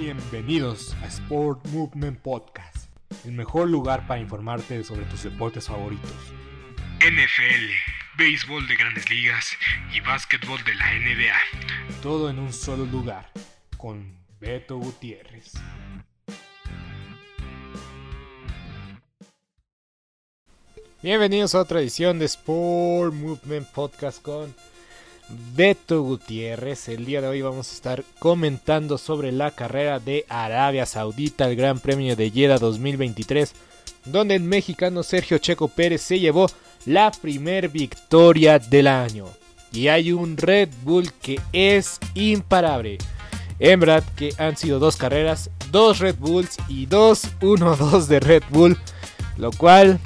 Bienvenidos a Sport Movement Podcast, el mejor lugar para informarte sobre tus deportes favoritos. NFL, béisbol de grandes ligas y básquetbol de la NBA. Todo en un solo lugar, con Beto Gutiérrez. Bienvenidos a otra edición de Sport Movement Podcast con Beto Gutiérrez. El día de hoy vamos a estar comentando sobre la carrera de Arabia Saudita, el Gran Premio de Jeddah 2023, donde el mexicano Sergio Checo Pérez se llevó la primer victoria del año. Y hay un Red Bull que es imparable. En verdad que han sido dos carreras, dos Red Bulls y dos 1-2 de Red Bull, lo cual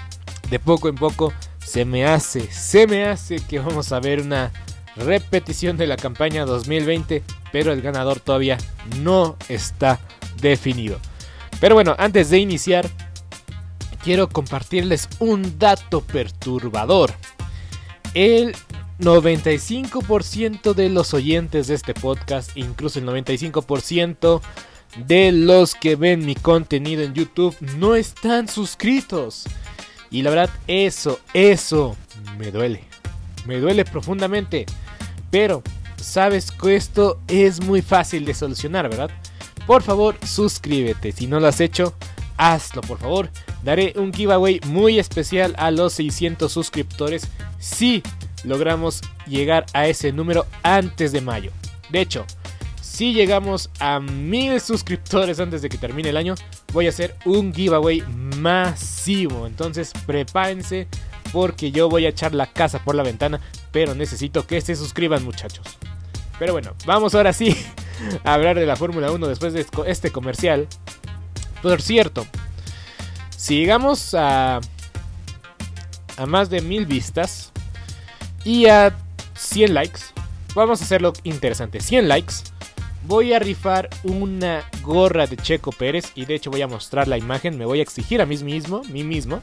de poco en poco se me hace, se me hace que vamos a ver una repetición de la campaña 2020, pero el ganador todavía no está definido. Pero bueno, antes de iniciar, quiero compartirles un dato perturbador. El 95% de los oyentes de este podcast, incluso el 95% de los que ven mi contenido en YouTube, no están suscritos. Y la verdad, eso, eso me duele. Me duele profundamente. Pero sabes que esto es muy fácil de solucionar, ¿verdad? Por favor, suscríbete. Si no lo has hecho, hazlo, por favor. Daré un giveaway muy especial a los 600 suscriptores si logramos llegar a ese número antes de mayo. De hecho, si llegamos a 1000 suscriptores antes de que termine el año, voy a hacer un giveaway masivo. Entonces, prepárense porque yo voy a echar la casa por la ventana, pero necesito que se suscriban muchachos. Pero bueno, vamos ahora sí a hablar de la Fórmula 1 después de este comercial. Por cierto, si llegamos a, a más de mil vistas y a 100 likes, vamos a hacerlo interesante. 100 likes, voy a rifar una gorra de Checo Pérez y de hecho voy a mostrar la imagen, me voy a exigir a mí mismo, mí mismo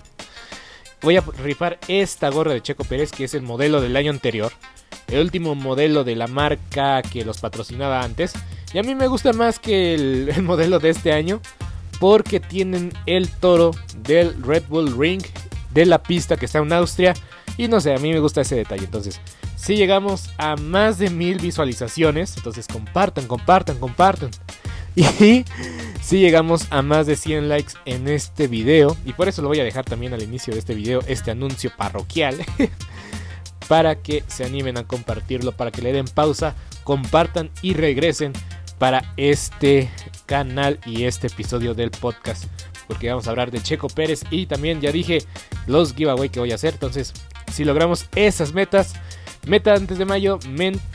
voy a rifar esta gorra de Checo Pérez, que es el modelo del año anterior. El último modelo de la marca que los patrocinaba antes. Y a mí me gusta más que el, modelo de este año. Porque tienen el toro del Red Bull Ring de la pista que está en Austria. Y no sé, a mí me gusta ese detalle. Entonces, si llegamos a más de mil visualizaciones, entonces compartan, compartan, compartan. Y si llegamos a más de 100 likes en este video, y por eso lo voy a dejar también al inicio de este video, este anuncio parroquial, para que se animen a compartirlo, para que le den pausa, compartan y regresen para este canal y este episodio del podcast. Porque vamos a hablar de Checo Pérez y también ya dije los giveaway que voy a hacer. Entonces, si logramos esas metas, Meta antes de mayo,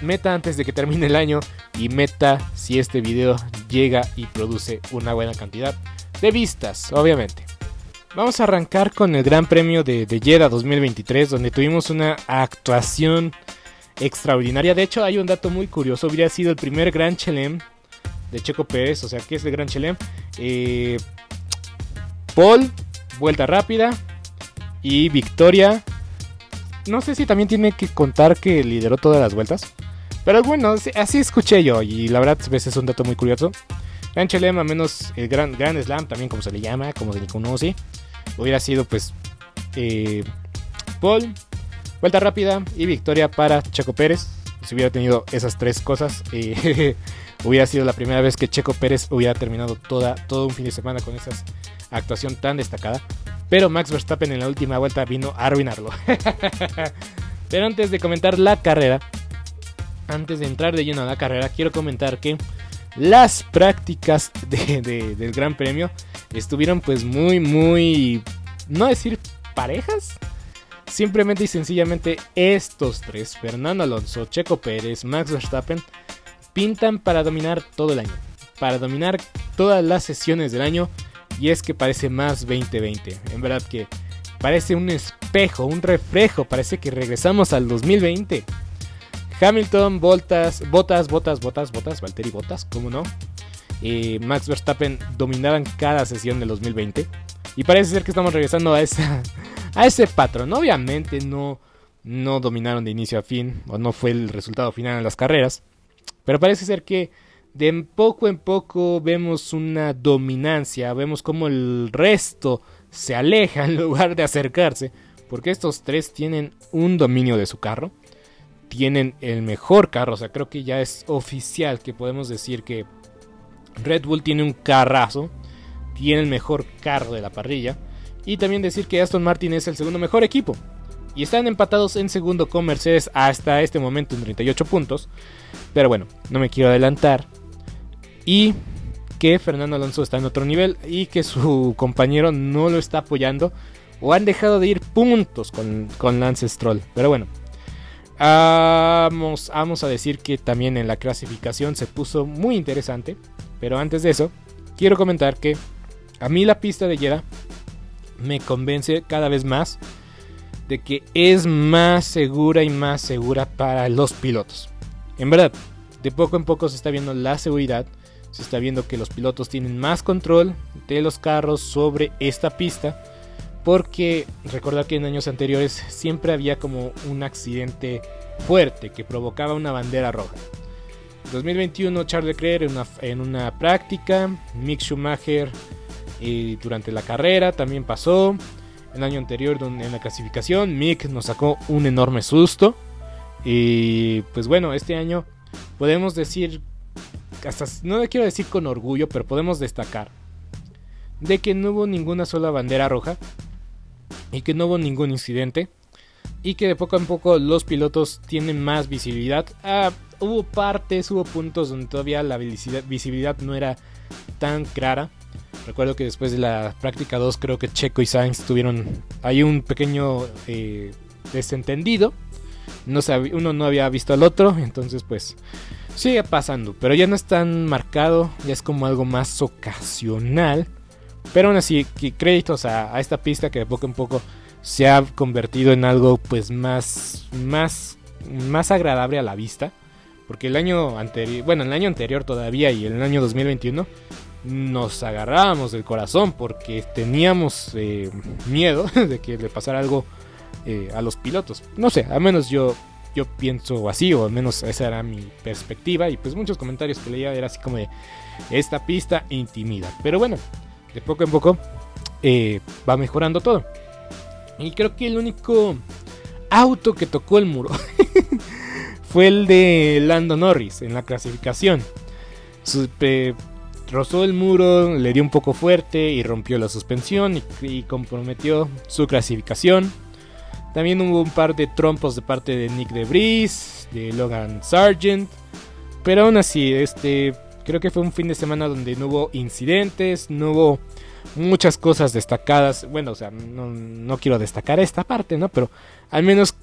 meta antes de que termine el año y meta si este video llega y produce una buena cantidad de vistas, obviamente. Vamos a arrancar con el Gran Premio de, de Jeddah 2023, donde tuvimos una actuación extraordinaria. De hecho, hay un dato muy curioso. Hubiera sido el primer Gran Chelem de Checo Pérez. O sea, ¿qué es el Gran Chelem? Eh, Paul, vuelta rápida. Y victoria no sé si también tiene que contar que lideró todas las vueltas. Pero bueno, así escuché yo y la verdad pues, es un dato muy curioso. Gran Chelem, a menos el Gran, Gran Slam, también como se le llama, como se le conoce, hubiera sido pues eh, Paul, vuelta rápida y victoria para Checo Pérez. Si hubiera tenido esas tres cosas, eh, hubiera sido la primera vez que Checo Pérez hubiera terminado toda, todo un fin de semana con esa actuación tan destacada. Pero Max Verstappen en la última vuelta vino a arruinarlo. Pero antes de comentar la carrera, antes de entrar de lleno a la carrera, quiero comentar que las prácticas del Gran Premio estuvieron pues muy, muy, no decir parejas, simplemente y sencillamente estos tres, Fernando Alonso, Checo Pérez, Max Verstappen, pintan para dominar todo el año, para dominar todas las sesiones del año y es que parece más 2020. En verdad que parece un espejo, un reflejo. Parece que regresamos al 2020. Hamilton, Botas, Botas, Botas, Botas, Botas, Valtteri Botas, ¿cómo no? Y Max Verstappen dominaban cada sesión del 2020. Y parece ser que estamos regresando a, esa, a ese patrón. Obviamente no, no dominaron de inicio a fin, o no fue el resultado final en las carreras. Pero parece ser que de poco en poco vemos una dominancia, vemos como el resto se aleja en lugar de acercarse, porque estos tres tienen un dominio de su carro, tienen el mejor carro, o sea, creo que ya es oficial que podemos decir que Red Bull tiene un carrazo, tiene el mejor carro de la parrilla, y también decir que Aston Martin es el segundo mejor equipo. Y están empatados en segundo con Mercedes hasta este momento en 38 puntos. Pero bueno, no me quiero adelantar y que Fernando Alonso está en otro nivel y que su compañero no lo está apoyando o han dejado de ir puntos con, con Lance Stroll. Pero bueno, vamos, vamos a decir que también en la clasificación se puso muy interesante. Pero antes de eso, quiero comentar que a mí la pista de Jeddah me convence cada vez más de que es más segura y más segura para los pilotos. En verdad, de poco en poco se está viendo la seguridad se está viendo que los pilotos tienen más control de los carros sobre esta pista. Porque recordar que en años anteriores siempre había como un accidente fuerte que provocaba una bandera roja. En 2021 Charles Leclerc en una, práctica, Mick Schumacher y durante la carrera también pasó. El año anterior en la clasificación Mick nos sacó un enorme susto. Y pues bueno, este año podemos decir no le quiero decir con orgullo, pero podemos destacar de que no hubo ninguna sola bandera roja y que no hubo ningún incidente y que de poco a poco los pilotos tienen más visibilidad. Ah, hubo partes, hubo puntos donde todavía la visibilidad, no era tan clara. Recuerdo que después de la práctica 2 creo que Checo y Sainz tuvieron ahí un pequeño eh, desentendido. No uno no había visto al otro, entonces pues Sigue pasando, pero ya no es tan marcado, ya es como algo más ocasional. Pero aún así, créditos a, esta pista que de poco en poco se ha convertido en algo pues más, más, más agradable a la vista. Porque el año anterior, bueno, el año anterior todavía y el año 2021 nos agarrábamos del corazón porque teníamos eh, miedo de que le pasara algo eh, a los pilotos. No sé, al menos yo yo pienso así, o al menos esa era mi perspectiva. Y pues muchos comentarios que leía era así como de esta pista intimida. Pero bueno, de poco en poco eh, va mejorando todo. Y creo que el único auto que tocó el muro fue el de Lando Norris en la clasificación. rozó el muro, le dio un poco fuerte y rompió la suspensión y comprometió su clasificación. También hubo un par de trompos de parte de Nick DeVries, de Logan Sargent. Pero aún así, este, creo que fue un fin de semana donde no hubo incidentes, no hubo muchas cosas destacadas. Bueno, o sea, no, quiero destacar esta parte, ¿no? Pero al menos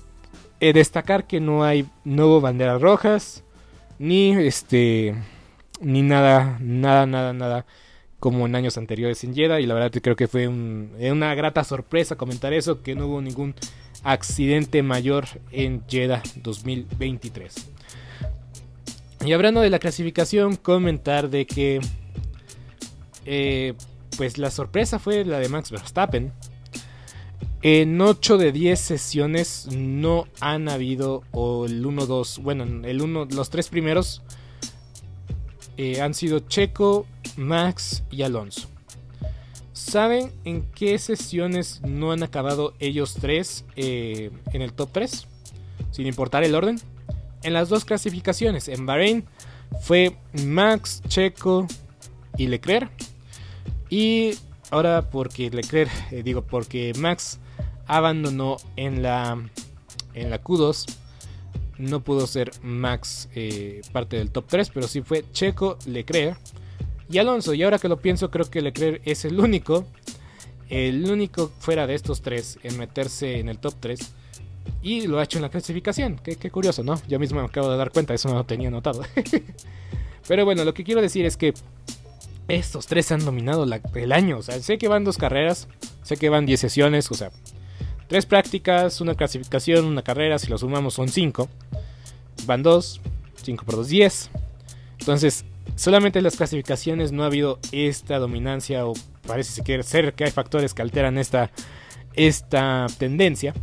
eh, destacar que no hay, no hubo banderas rojas, ni este, ni nada, nada, nada, nada como en años anteriores en Jeddah. Y la verdad creo que fue una grata sorpresa comentar eso, que no hubo ningún accidente mayor en Jeddah 2023. Y hablando de la clasificación, comentar de que eh, pues la sorpresa fue la de Max Verstappen. En 8 de 10 sesiones no han habido, o el 1-2, bueno, el 1, los tres primeros eh, han sido Checo, Max y Alonso. ¿Saben en qué sesiones no han acabado ellos tres eh, en el top 3? Sin importar el orden. En las dos clasificaciones. En Bahrein fue Max, Checo y Leclerc. Y ahora porque Leclerc, eh, digo porque Max abandonó en la, en la Q2. No pudo ser Max eh, parte del top 3, pero sí fue Checo, Leclerc y Alonso. Y ahora que lo pienso, creo que Leclerc es el único, el único fuera de estos tres en meterse en el top 3. Y lo ha hecho en la clasificación. Qué, curioso, ¿no? Yo mismo me acabo de dar cuenta, eso no lo tenía notado. Pero bueno, lo que quiero decir es que estos tres han dominado el año. O sea, sé que van dos carreras, sé que van 10 sesiones, o sea, tres prácticas, una clasificación, una carrera, si lo sumamos son 5. Van 2, 5 por 2, 10. Entonces, Solamente en las clasificaciones no ha habido esta dominancia o parece ser que hay factores que alteran esta, esta tendencia.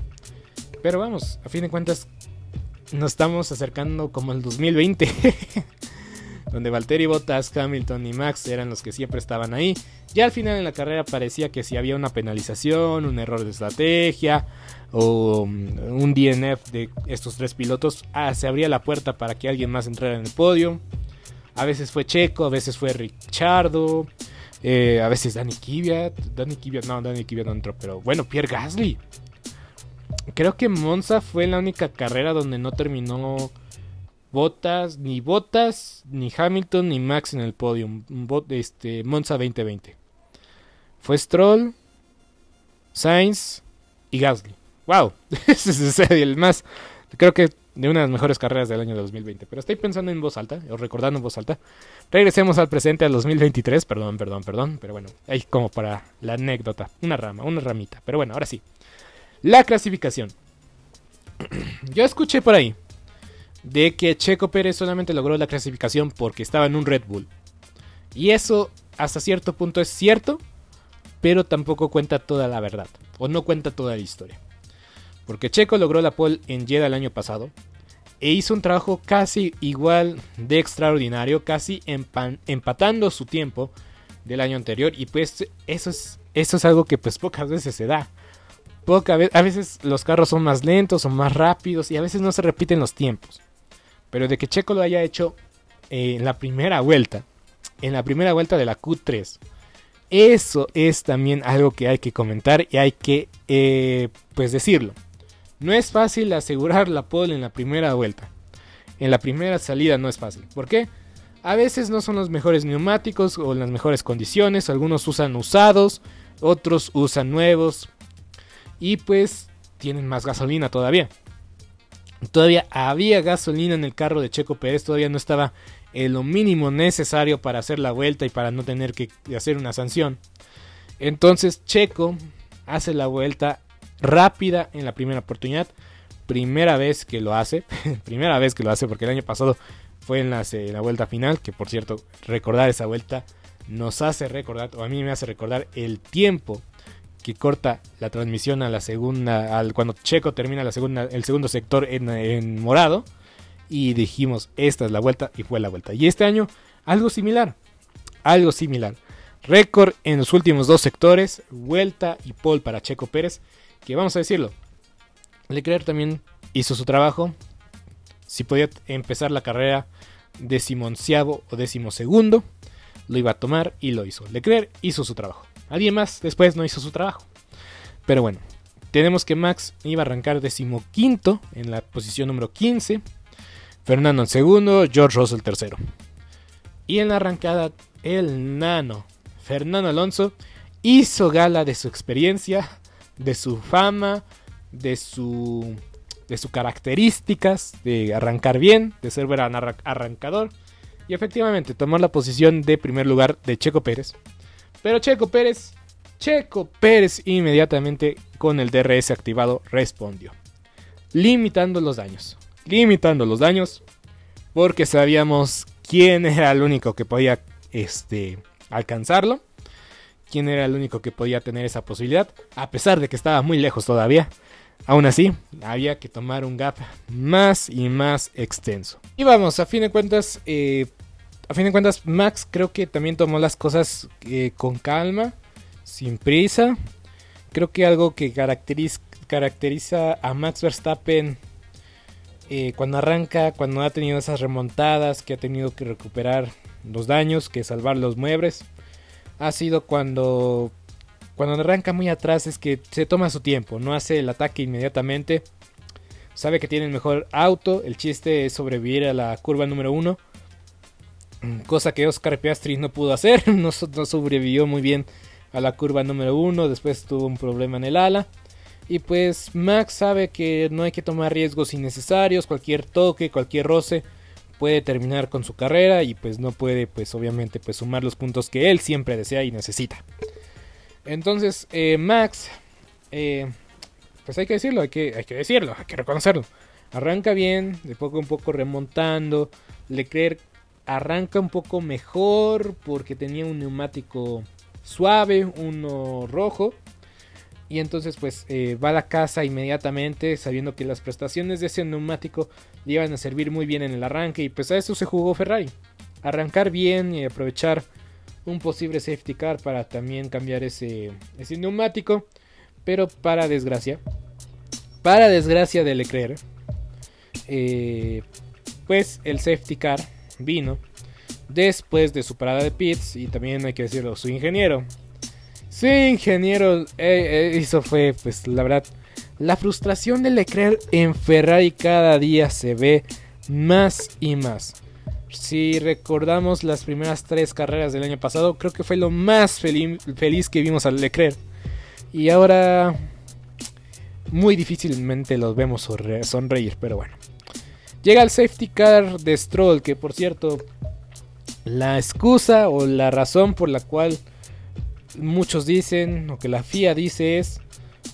Pero vamos, a fin de cuentas nos estamos acercando como el 2020. donde Valtteri Bottas, Hamilton y Max eran los que siempre estaban ahí. Ya al final en la carrera parecía que si había una penalización, un error de estrategia o mm, un DNF de estos tres pilotos, ah, se abría la puerta para que alguien más entrara en el podio. A veces fue Checo, a veces fue Richardo, eh, a veces Danny Kvyat. Danny Kvyat, no, Danny Kvyat no entró, pero bueno, Pierre Gasly. Creo que Monza fue la única carrera donde no terminó Botas, ni Botas, ni Hamilton, ni Max en el podio. Este, Monza 2020. Fue Stroll, Sainz y Gasly. ¡Wow! Ese es el más. Creo que de una de las mejores carreras del año 2020. Pero estoy pensando en voz alta, o recordando en voz alta. Regresemos al presente, al 2023. Perdón, perdón, perdón. Pero bueno, ahí como para la anécdota. Una rama, una ramita. Pero bueno, ahora sí. La clasificación. Yo escuché por ahí de que Checo Pérez solamente logró la clasificación porque estaba en un Red Bull. Y eso hasta cierto punto es cierto, pero tampoco cuenta toda la verdad, o no cuenta toda la historia. Porque Checo logró la pole en Jeddah el año pasado e hizo un trabajo casi igual de extraordinario, casi empatando su tiempo del año anterior y pues eso es, algo que pues pocas veces se da. A veces los carros son más lentos o más rápidos y a veces no se repiten los tiempos. Pero de que Checo lo haya hecho en la primera vuelta, en la primera vuelta de la Q3, eso es también algo que hay que comentar y hay que, eh, pues decirlo. No es fácil asegurar la pole en la primera vuelta. En la primera salida no es fácil. ¿Por qué? A veces no son los mejores neumáticos o las mejores condiciones. Algunos usan usados, otros usan nuevos. Y pues tienen más gasolina todavía. Todavía había gasolina en el carro de Checo Pérez, todavía no estaba en lo mínimo necesario para hacer la vuelta y para no tener que hacer una sanción. Entonces Checo hace la vuelta rápida en la primera oportunidad. Primera vez que lo hace. primera vez que lo hace porque el año pasado fue en la, en la, vuelta final. Que por cierto, recordar esa vuelta nos hace recordar, o a mí me hace recordar el tiempo que corta la transmisión a la segunda, al, cuando Checo termina la segunda, el segundo sector en, morado. Y dijimos, esta es la vuelta y fue la vuelta. Y este año, algo similar. Algo similar. Récord en los últimos dos sectores, vuelta y pole para Checo Pérez. Que vamos a decirlo, Leclerc también hizo su trabajo. Si podía empezar la carrera decimonciavo o decimosegundo, lo iba a tomar y lo hizo. Leclerc hizo su trabajo. Alguien más después no hizo su trabajo. Pero bueno, tenemos que Max iba a arrancar decimoquinto en la posición número 15. Fernando en segundo, George Russell tercero. Y en la arrancada, el nano Fernando Alonso hizo gala de su experiencia, de su fama, de su de sus características, de arrancar bien, de ser buen arrancador. Y efectivamente tomó la posición de primer lugar de Checo Pérez. Pero Checo Pérez, Checo Pérez inmediatamente con el DRS activado respondió. Limitando los daños. Limitando los daños. Porque sabíamos quién era el único que podía este, alcanzarlo. Quién era el único que podía tener esa posibilidad. A pesar de que estaba muy lejos todavía. Aún así, había que tomar un gap más y más extenso. Y vamos, a fin de cuentas, eh, a fin de cuentas, Max creo que también tomó las cosas eh, con calma, sin prisa. Creo que algo que caracteriza, a Max Verstappen eh, cuando arranca, cuando ha tenido esas remontadas, que ha tenido que recuperar los daños, que salvar los muebles, ha sido cuando, cuando arranca muy atrás, es que se toma su tiempo, no hace el ataque inmediatamente. Sabe que tiene el mejor auto, el chiste es sobrevivir a la curva número uno cosa que Oscar Piastri no pudo hacer, no, sobrevivió muy bien a la curva número uno, después tuvo un problema en el ala. Y pues Max sabe que no hay que tomar riesgos innecesarios, cualquier toque, cualquier roce puede terminar con su carrera y pues no puede pues obviamente pues sumar los puntos que él siempre desea y necesita. Entonces eh, Max, eh, pues hay que decirlo, hay que, hay que decirlo, hay que reconocerlo. Arranca bien, de poco a poco remontando. Leclerc arranca un poco mejor porque tenía un neumático suave, uno rojo. Y entonces pues eh, va a la casa inmediatamente sabiendo que las prestaciones de ese neumático le iban a servir muy bien en el arranque y pues a eso se jugó Ferrari. arrancar bien y aprovechar un posible safety car para también cambiar ese, ese neumático. Pero para desgracia, para desgracia de Leclerc, eh, pues el safety car vino después de su parada de pits y también hay que decirlo, su ingeniero. Su ingeniero, eh, eso fue, pues la verdad, la frustración de Leclerc en Ferrari cada día se ve más y más. Si recordamos las primeras tres carreras del año pasado, creo que fue lo más feliz que vimos al Leclerc. Y ahora muy difícilmente los vemos sonreír, pero bueno. Llega el safety car de Stroll, que por cierto, la excusa o la razón por la cual muchos dicen, o que la FIA dice es,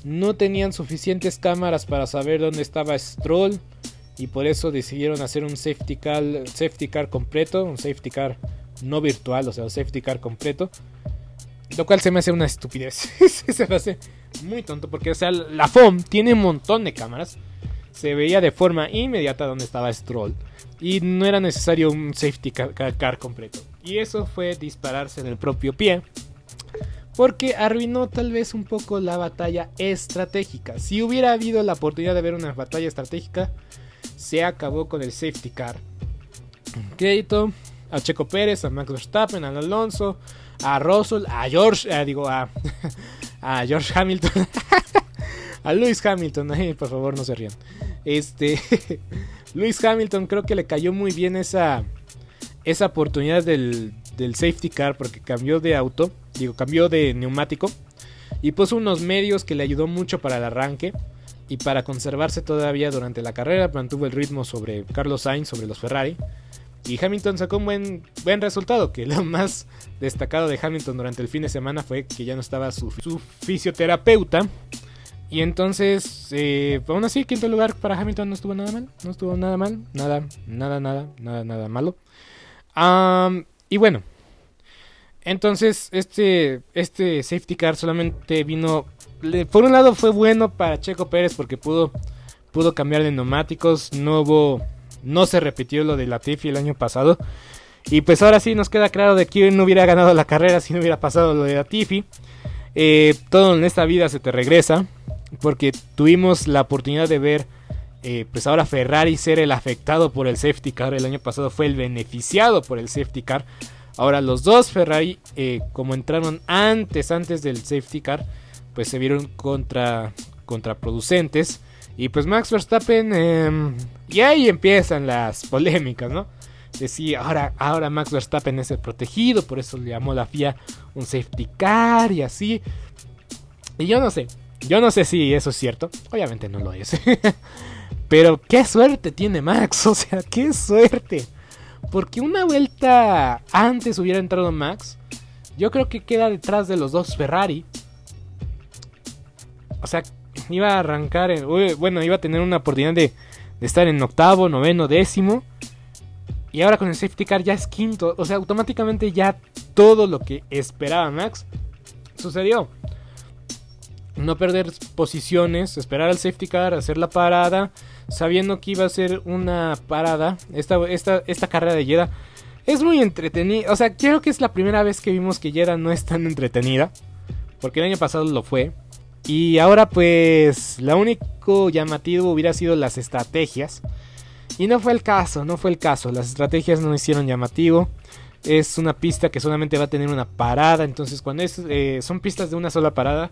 no tenían suficientes cámaras para saber dónde estaba Stroll y por eso decidieron hacer un safety car, safety car completo, un safety car no virtual, o sea, un safety car completo. Lo cual se me hace una estupidez. se me hace muy tonto porque, o sea, la FOM tiene un montón de cámaras. Se veía de forma inmediata dónde estaba Stroll. Y no era necesario un safety car, completo. Y eso fue dispararse en el propio pie. Porque arruinó tal vez un poco la batalla estratégica. Si hubiera habido la oportunidad de ver una batalla estratégica, se acabó con el safety car. Crédito a Checo Pérez, a Max Verstappen, a Alonso, a Russell, a George, eh, digo, a, a George Hamilton, a Lewis Hamilton, por favor no se rían. Este, Lewis Hamilton creo que le cayó muy bien esa, esa oportunidad del, del safety car porque cambió de auto, digo, cambió de neumático y puso unos medios que le ayudó mucho para el arranque y para conservarse todavía durante la carrera mantuvo el ritmo sobre Carlos Sainz, sobre los Ferrari. Y Hamilton sacó un buen, buen resultado, que lo más destacado de Hamilton durante el fin de semana fue que ya no estaba su, fisioterapeuta. Y entonces, eh, aún así, quinto lugar para Hamilton no estuvo nada mal. No estuvo nada mal. Nada, nada, nada, nada, nada malo. y bueno. Entonces, este, este safety car solamente vino por un lado fue bueno para Checo Pérez porque pudo, pudo cambiar de neumáticos, no hubo, no se repitió lo de Latifi el año pasado. Y pues ahora sí nos queda claro de que no hubiera ganado la carrera si no hubiera pasado lo de Latifi. Eh, todo en esta vida se te regresa porque tuvimos la oportunidad de ver eh, pues ahora Ferrari ser el afectado por el safety car. El año pasado fue el beneficiado por el safety car. Ahora los dos Ferrari, eh, como entraron antes, antes del safety car, pues se vieron contra, contraproducentes. Y pues Max Verstappen, em, y ahí empiezan las polémicas, ¿no? Decía, ahora, ahora Max Verstappen es el protegido, por eso le llamó la FIA un safety car y así. Y yo no sé, yo no sé si eso es cierto, obviamente no lo es. Pero qué suerte tiene Max, o sea, qué suerte. Porque una vuelta antes hubiera entrado Max, yo creo que queda detrás de los dos Ferrari o sea, iba a arrancar, bueno, iba a tener una oportunidad de, estar en octavo, noveno, décimo. Y ahora con el safety car ya es quinto. O sea, automáticamente ya todo lo que esperaba Max sucedió. No perder posiciones, esperar al safety car, hacer la parada, sabiendo que iba a ser una parada. Esta, esta, esta carrera de Jeddah es muy entretenida. O sea, creo que es la primera vez que vimos que Jeddah no es tan entretenida. Porque el año pasado lo fue. Y ahora pues lo único llamativo hubiera sido las estrategias. Y no fue el caso, no fue el caso. Las estrategias no hicieron llamativo. Es una pista que solamente va a tener una parada. Entonces cuando es, eh, son pistas de una sola parada,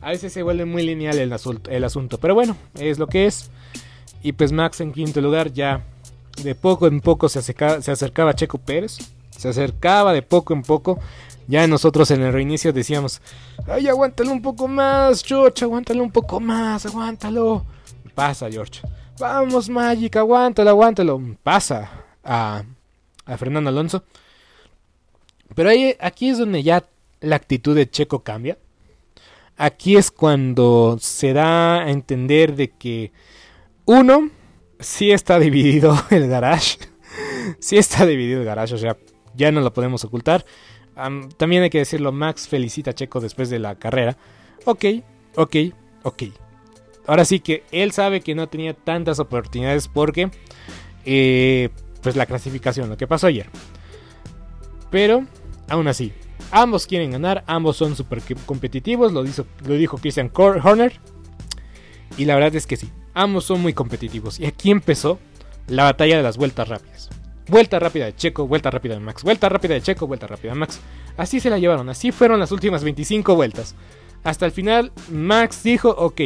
a veces se vuelve muy lineal el, el asunto. Pero bueno, es lo que es. Y pues Max en quinto lugar ya de poco en poco se, acercaba Checo Pérez. Se acercaba de poco en poco. Ya nosotros en el reinicio decíamos, ay, aguántalo un poco más, George, aguántalo un poco más, aguántalo. Pasa, George. Vamos, Magic, aguántalo, aguántalo. Pasa a, a Fernando Alonso. Pero ahí, aquí es donde ya la actitud de Checo cambia. Aquí es cuando se da a entender de que uno, sí está dividido el garage. sí está dividido el garage, o sea, ya no lo podemos ocultar también hay que decirlo, Max felicita a Checo después de la carrera. Ok, ok, ok. Ahora sí que él sabe que no tenía tantas oportunidades porque, eh, pues la clasificación, lo que pasó ayer. Pero, aún así, ambos quieren ganar, ambos son súper competitivos, lo, lo dijo Christian Horner. Y la verdad es que sí, ambos son muy competitivos. Y aquí empezó la batalla de las vueltas rápidas. Vuelta rápida de Checo, vuelta rápida de Max, vuelta rápida de Checo, vuelta rápida de Max. Así se la llevaron, así fueron las últimas 25 vueltas. Hasta el final, Max dijo, ok,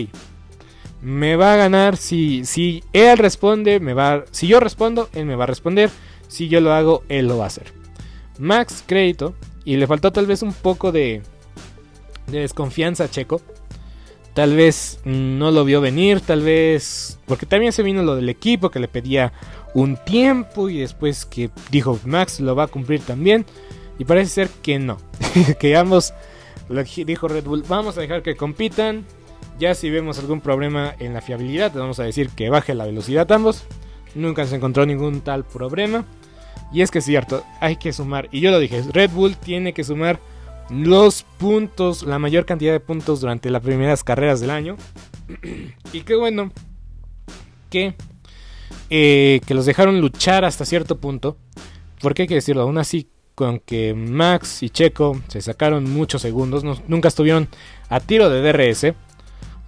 me va a ganar si, si él responde, me va si yo respondo, él me va a responder, si yo lo hago, él lo va a hacer. Max crédito y le faltó tal vez un poco de, de desconfianza a Checo. Tal vez no lo vio venir, tal vez porque también se vino lo del equipo que le pedía un tiempo y después que dijo Max lo va a cumplir también y parece ser que no, que ambos dijo Red Bull, vamos a dejar que compitan, ya si vemos algún problema en la fiabilidad, vamos a decir que baje la velocidad ambos. Nunca se encontró ningún tal problema. Y es que es cierto, hay que sumar. Y yo lo dije, Red Bull tiene que sumar los puntos, la mayor cantidad de puntos durante las primeras carreras del año. y qué bueno que, eh, que los dejaron luchar hasta cierto punto. Porque hay que decirlo, aún así, con que Max y Checo se sacaron muchos segundos, nunca estuvieron a tiro de DRS.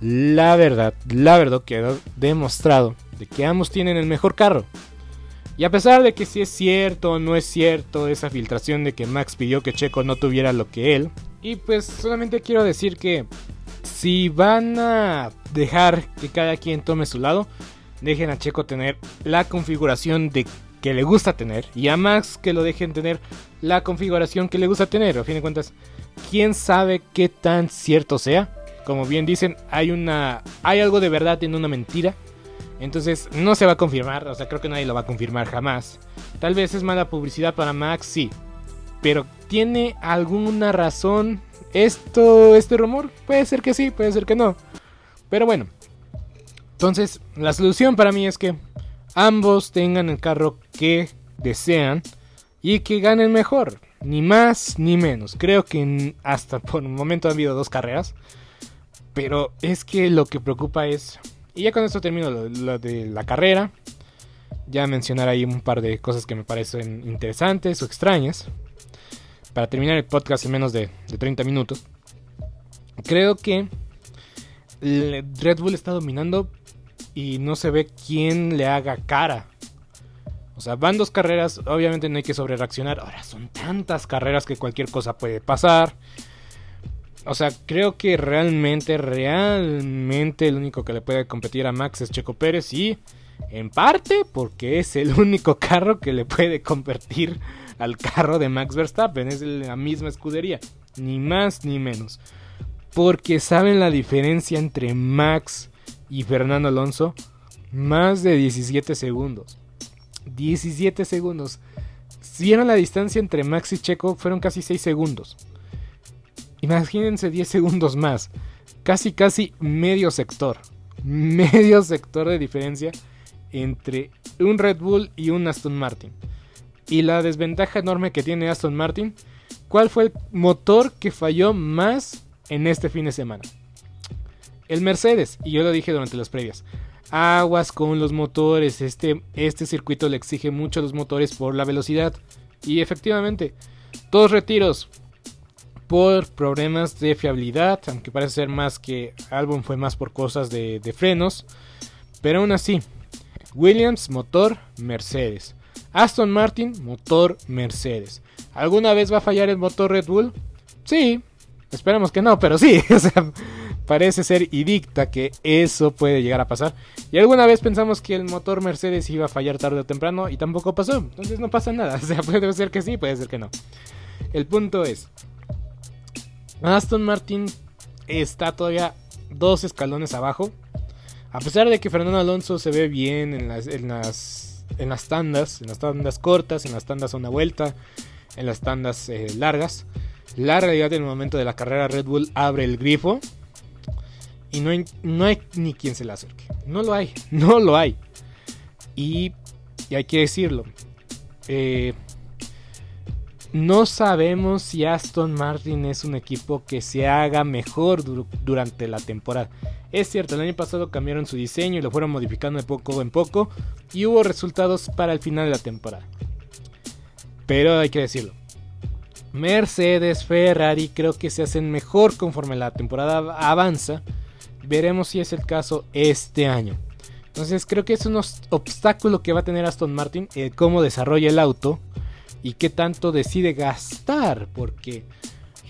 La verdad, la verdad quedó demostrado de que ambos tienen el mejor carro. Y a pesar de que si es cierto o no es cierto esa filtración de que Max pidió que Checo no tuviera lo que él, y pues solamente quiero decir que si van a dejar que cada quien tome su lado, dejen a Checo tener la configuración de que le gusta tener y a Max que lo dejen tener la configuración que le gusta tener. A fin de cuentas, quién sabe qué tan cierto sea. Como bien dicen, hay una hay algo de verdad en una mentira entonces no se va a confirmar, o sea, creo que nadie lo va a confirmar jamás. Tal vez es mala publicidad para Max, sí. Pero ¿tiene alguna razón esto, este rumor? Puede ser que sí, puede ser que no. Pero bueno. Entonces, la solución para mí es que ambos tengan el carro que desean y que ganen mejor. Ni más ni menos. Creo que hasta por un momento han habido dos carreras. Pero es que lo que preocupa es y ya con esto termino lo, de la carrera. Ya mencionar ahí un par de cosas que me parecen interesantes o extrañas. Para terminar el podcast en menos de, 30 minutos. Creo que Red Bull está dominando y no se ve quién le haga cara. O sea, van dos carreras, obviamente no hay que sobrereaccionar. Ahora son tantas carreras que cualquier cosa puede pasar. O sea, creo que realmente, realmente el único que le puede competir a Max es Checo Pérez y en parte porque es el único carro que le puede convertir al carro de Max Verstappen. Es la misma escudería, ni más ni menos. Porque saben la diferencia entre Max y Fernando Alonso. Más de 17 segundos. 17 segundos. Si era la distancia entre Max y Checo, fueron casi 6 segundos. Imagínense 10 segundos más. Casi, casi medio sector. Medio sector de diferencia entre un Red Bull y un Aston Martin. Y la desventaja enorme que tiene Aston Martin. ¿Cuál fue el motor que falló más en este fin de semana? El Mercedes. Y yo lo dije durante las previas. Aguas con los motores. Este, este circuito le exige mucho a los motores por la velocidad. Y efectivamente, dos retiros por problemas de fiabilidad, aunque parece ser más que álbum fue más por cosas de, frenos, pero aún así, Williams motor Mercedes, Aston Martin motor Mercedes. ¿Alguna vez va a fallar el motor Red Bull? Sí, esperemos que no, pero sí, parece ser y dicta que eso puede llegar a pasar. Y alguna vez pensamos que el motor Mercedes iba a fallar tarde o temprano y tampoco pasó, entonces no pasa nada, o sea, puede ser que sí, puede ser que no. El punto es, Aston Martin está todavía dos escalones abajo. A pesar de que Fernando Alonso se ve bien en las, en las, en las tandas, en las tandas cortas, en las tandas a una vuelta, en las tandas eh, largas, la realidad en el momento de la carrera Red Bull abre el grifo y no hay, no hay ni quien se le acerque. No lo hay, no lo hay. Y, y hay que decirlo. Eh, no sabemos si Aston Martin es un equipo que se haga mejor durante la temporada. Es cierto, el año pasado cambiaron su diseño y lo fueron modificando de poco en poco y hubo resultados para el final de la temporada. Pero hay que decirlo, Mercedes, Ferrari creo que se hacen mejor conforme la temporada avanza. Veremos si es el caso este año. Entonces creo que es un obstáculo que va a tener Aston Martin, cómo desarrolla el auto y qué tanto decide gastar, porque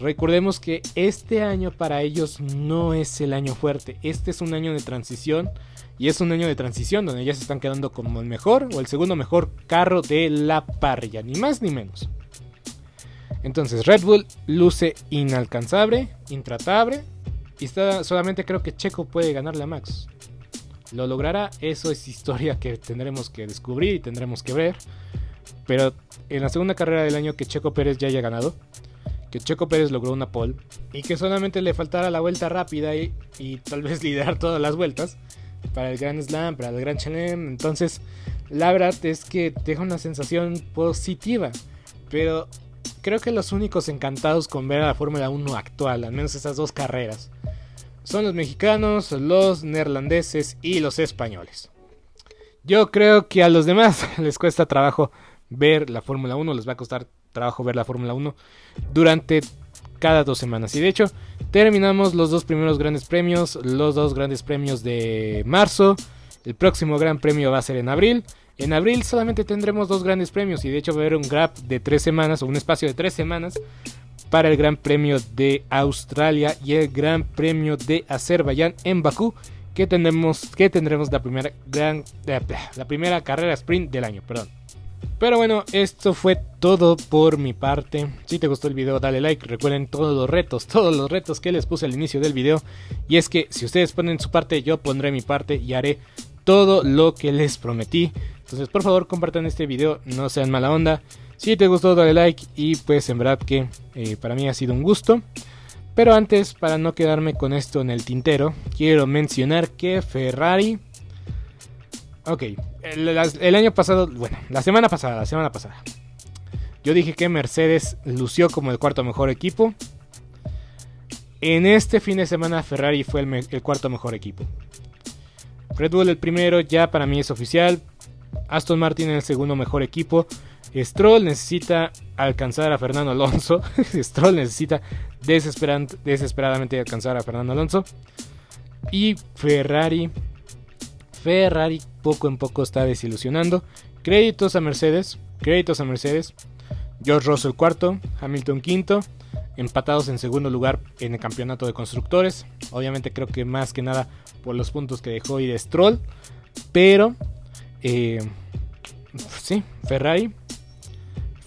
recordemos que este año para ellos no es el año fuerte, este es un año de transición y es un año de transición donde ya se están quedando como el mejor o el segundo mejor carro de la parrilla, ni más ni menos. Entonces Red Bull luce inalcanzable, intratable y está, solamente creo que Checo puede ganarle a Max. ¿Lo logrará? Eso es historia que tendremos que descubrir y tendremos que ver. Pero en la segunda carrera del año que Checo Pérez ya haya ganado, que Checo Pérez logró una pole y que solamente le faltara la vuelta rápida y, tal vez liderar todas las vueltas para el Grand Slam, para el Grand Chelem. Entonces, la verdad es que deja una sensación positiva. Pero creo que los únicos encantados con ver a la Fórmula 1 actual, al menos esas dos carreras, son los mexicanos, los neerlandeses y los españoles. Yo creo que a los demás les cuesta trabajo ver la Fórmula 1, les va a costar trabajo ver la Fórmula 1 durante cada dos semanas. Y de hecho, terminamos los dos primeros grandes premios, los dos grandes premios de marzo. El próximo gran premio va a ser en abril. En abril solamente tendremos dos grandes premios y de hecho va a haber un gap de tres semanas o un espacio de tres semanas para el Gran Premio de Australia y el Gran Premio de Azerbaiyán en Bakú, que tendremos, que tendremos la primera gran, la primera carrera sprint del año, perdón. Pero bueno, esto fue todo por mi parte. Si te gustó el video, dale like. Recuerden todos los retos, todos los retos que les puse al inicio del video. Y es que si ustedes ponen su parte, yo pondré mi parte y haré todo lo que les prometí. Entonces, por favor, compartan este video, no sean mala onda. Si te gustó, dale like y pues en verdad que eh, para mí ha sido un gusto. Pero antes, para no quedarme con esto en el tintero, quiero mencionar que Ferrari... Ok, el, año pasado, bueno, la semana pasada, la semana pasada. Yo dije que Mercedes lució como el cuarto mejor equipo. En este fin de semana Ferrari fue el, el cuarto mejor equipo. Red Bull el primero ya para mí es oficial. Aston Martin el segundo mejor equipo. Stroll necesita alcanzar a Fernando Alonso. Stroll necesita desesperadamente alcanzar a Fernando Alonso. Y Ferrari. Ferrari poco en poco está desilusionando. Créditos a Mercedes. Créditos a Mercedes. George Russell cuarto. Hamilton quinto. Empatados en segundo lugar en el campeonato de constructores. Obviamente creo que más que nada por los puntos que dejó ir Stroll. Pero... Eh, sí, Ferrari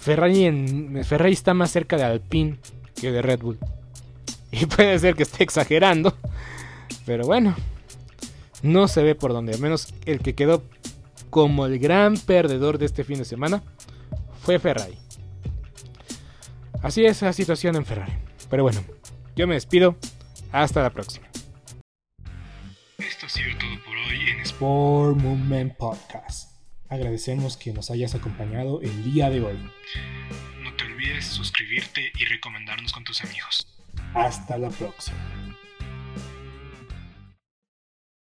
Ferrari, en, Ferrari está más cerca de Alpine que de Red Bull. Y puede ser que esté exagerando. Pero bueno, no se ve por dónde. Al menos el que quedó como el gran perdedor de este fin de semana fue Ferrari. Así es la situación en Ferrari. Pero bueno, yo me despido. Hasta la próxima. Esto ha sido todo por hoy en Sport Movement Podcast. Agradecemos que nos hayas acompañado el día de hoy. No te olvides suscribirte y recomendarnos con tus amigos. Hasta la próxima.